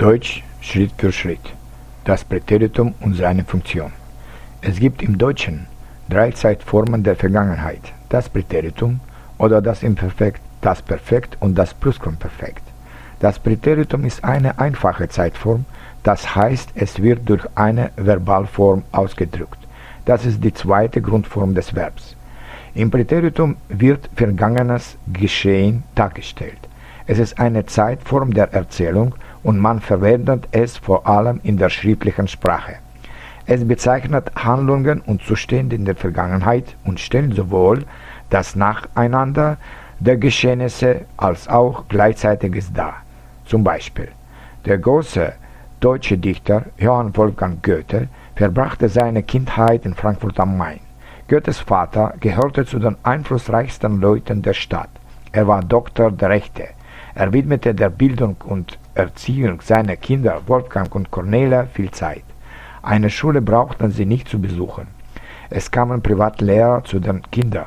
Deutsch Schritt für Schritt. Das Präteritum und seine Funktion. Es gibt im Deutschen drei Zeitformen der Vergangenheit. Das Präteritum oder das Imperfekt, das Perfekt und das Plusquamperfekt. Das Präteritum ist eine einfache Zeitform, das heißt, es wird durch eine Verbalform ausgedrückt. Das ist die zweite Grundform des Verbs. Im Präteritum wird vergangenes Geschehen dargestellt. Es ist eine Zeitform der Erzählung und man verwendet es vor allem in der schriftlichen Sprache. Es bezeichnet Handlungen und Zustände in der Vergangenheit und stellt sowohl das Nacheinander der Geschehnisse als auch Gleichzeitiges dar. Zum Beispiel, der große deutsche Dichter Johann Wolfgang Goethe verbrachte seine Kindheit in Frankfurt am Main. Goethes Vater gehörte zu den einflussreichsten Leuten der Stadt. Er war Doktor der Rechte. Er widmete der Bildung und Erziehung seiner Kinder Wolfgang und Cornelia viel Zeit. Eine Schule brauchten sie nicht zu besuchen. Es kamen Privatlehrer zu den Kindern.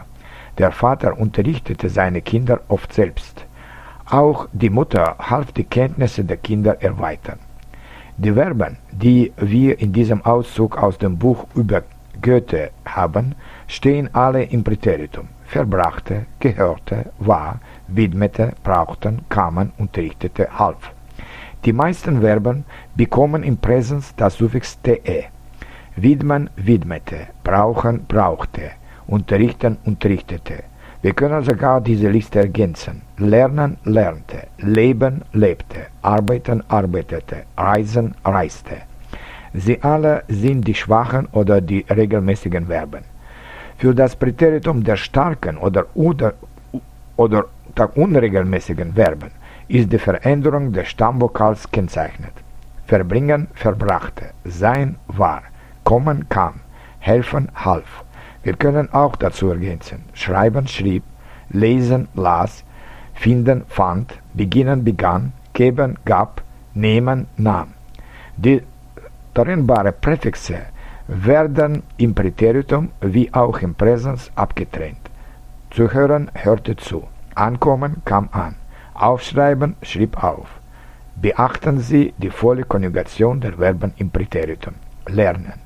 Der Vater unterrichtete seine Kinder oft selbst. Auch die Mutter half die Kenntnisse der Kinder erweitern. Die Verben, die wir in diesem Auszug aus dem Buch über Goethe haben, stehen alle im Präteritum. Verbrachte, gehörte, war, widmete, brauchten, kamen, unterrichtete, half. Die meisten Verben bekommen im Präsens das Suffix te. Widmen, widmete, brauchen, brauchte, unterrichten, unterrichtete. Wir können sogar diese Liste ergänzen. Lernen, lernte, leben, lebte, arbeiten, arbeitete, reisen, reiste. Sie alle sind die schwachen oder die regelmäßigen Verben. Für das Präteritum der starken oder, oder, oder der unregelmäßigen Verben ist die Veränderung des Stammvokals kennzeichnet. Verbringen, verbrachte, sein, war, kommen, kam, helfen, half. Wir können auch dazu ergänzen, schreiben, schrieb, lesen, las, finden, fand, beginnen, begann, geben, gab, nehmen, nahm. Die trennbare Präfixe werden im Präteritum wie auch im Präsens abgetrennt. Zuhören hörte zu, ankommen kam an. Aufschreiben schrieb auf. Beachten Sie die volle Konjugation der Verben im Präteritum. Lernen.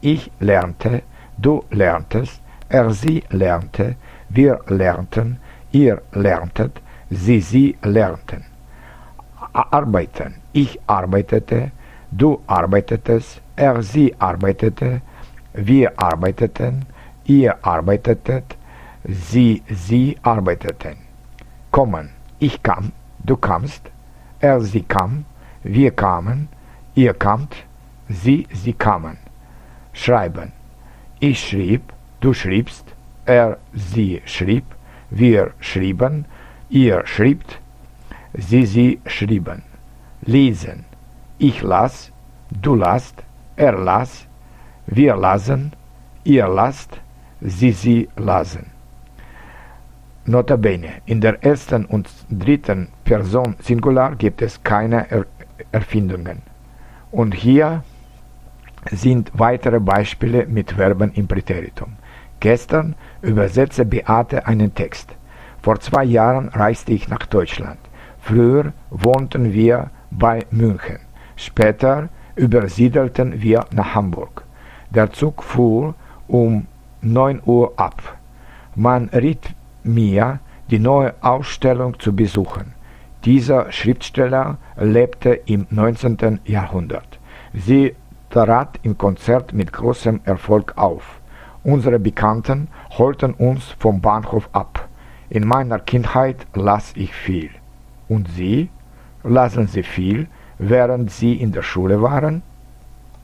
Ich lernte, du lerntest, er sie lernte, wir lernten, ihr lerntet, sie sie lernten. Arbeiten. Ich arbeitete, du arbeitetest, er sie arbeitete, wir arbeiteten, ihr arbeitetet, sie sie arbeiteten. Kommen ich kam, du kamst, er, sie kam, wir kamen, ihr kamt, sie, sie kamen. Schreiben. Ich schrieb, du schriebst, er, sie schrieb, wir schrieben, ihr schriebt, sie, sie schrieben. Lesen. Ich las, du lasst, er las, wir lasen, ihr lasst, sie, sie lasen. Notabene, in der ersten und dritten Person Singular gibt es keine er Erfindungen. Und hier sind weitere Beispiele mit Verben im Präteritum. Gestern übersetzte Beate einen Text. Vor zwei Jahren reiste ich nach Deutschland. Früher wohnten wir bei München. Später übersiedelten wir nach Hamburg. Der Zug fuhr um 9 Uhr ab. Man riet mir, die neue Ausstellung zu besuchen. Dieser Schriftsteller lebte im 19. Jahrhundert. Sie trat im Konzert mit großem Erfolg auf. Unsere Bekannten holten uns vom Bahnhof ab. In meiner Kindheit las ich viel. Und Sie? Lasen Sie viel, während Sie in der Schule waren?